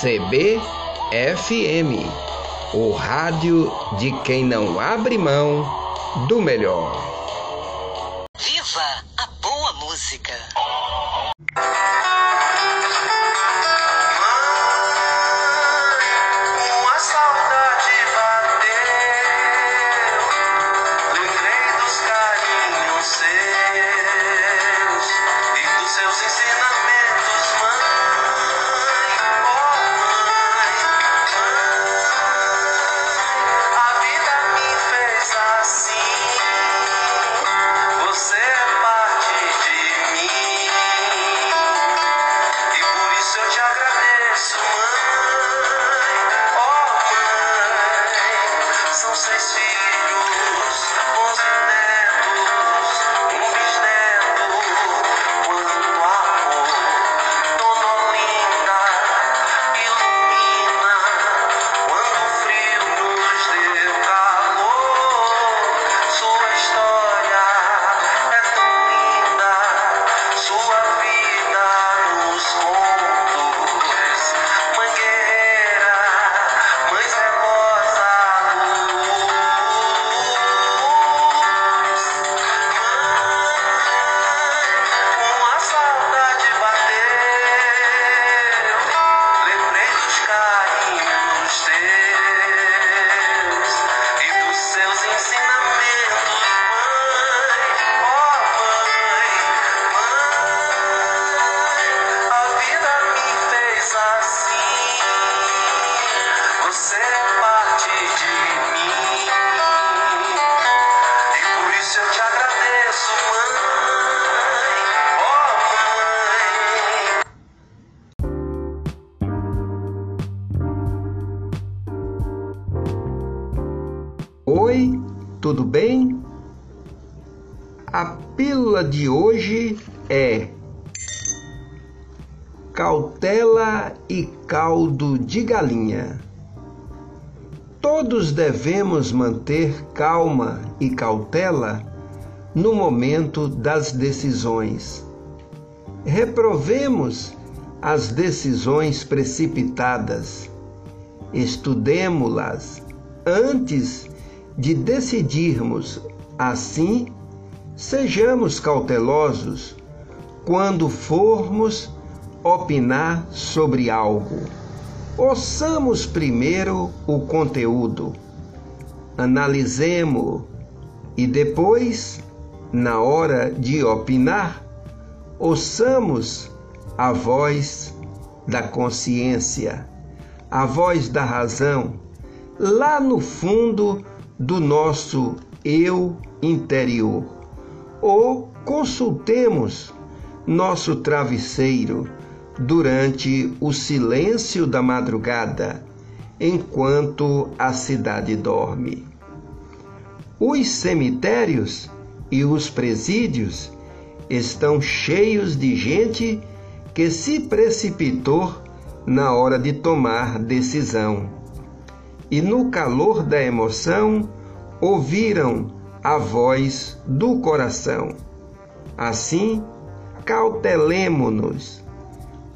CBFM, o rádio de quem não abre mão do melhor. Viva a boa música! Oi, tudo bem? A pílula de hoje é cautela e caldo de galinha. Todos devemos manter calma e cautela no momento das decisões. Reprovemos as decisões precipitadas. Estudemo-las antes de decidirmos. Assim, sejamos cautelosos quando formos opinar sobre algo. Ouçamos primeiro o conteúdo, analisemos e depois, na hora de opinar, ouçamos a voz da consciência, a voz da razão, lá no fundo do nosso eu interior. Ou consultemos nosso travesseiro durante o silêncio da madrugada, enquanto a cidade dorme. Os cemitérios e os presídios estão cheios de gente que se precipitou na hora de tomar decisão e no calor da emoção ouviram a voz do coração. Assim, cautelemo-nos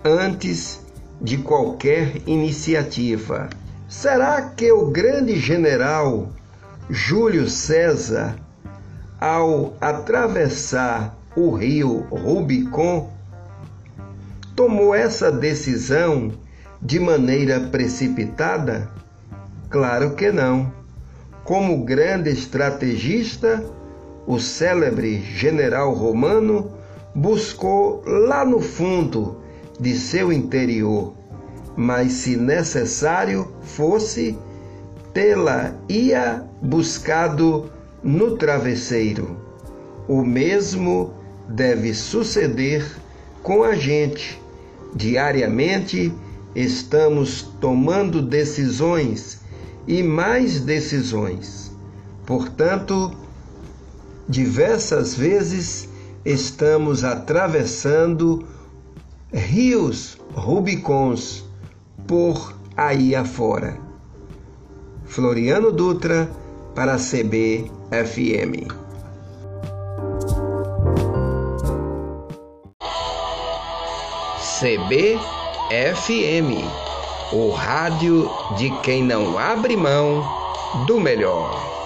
antes de qualquer iniciativa. Será que o grande general Júlio César, ao atravessar o rio Rubicon, tomou essa decisão de maneira precipitada? Claro que não. Como grande estrategista, o célebre general romano buscou lá no fundo de seu interior, mas se necessário fosse, tê-la ia buscado no travesseiro. O mesmo deve suceder com a gente. Diariamente estamos tomando decisões e mais decisões. Portanto, diversas vezes estamos atravessando rios Rubicons por aí afora. Floriano Dutra para a CBFM. CBFM o rádio de quem não abre mão do melhor.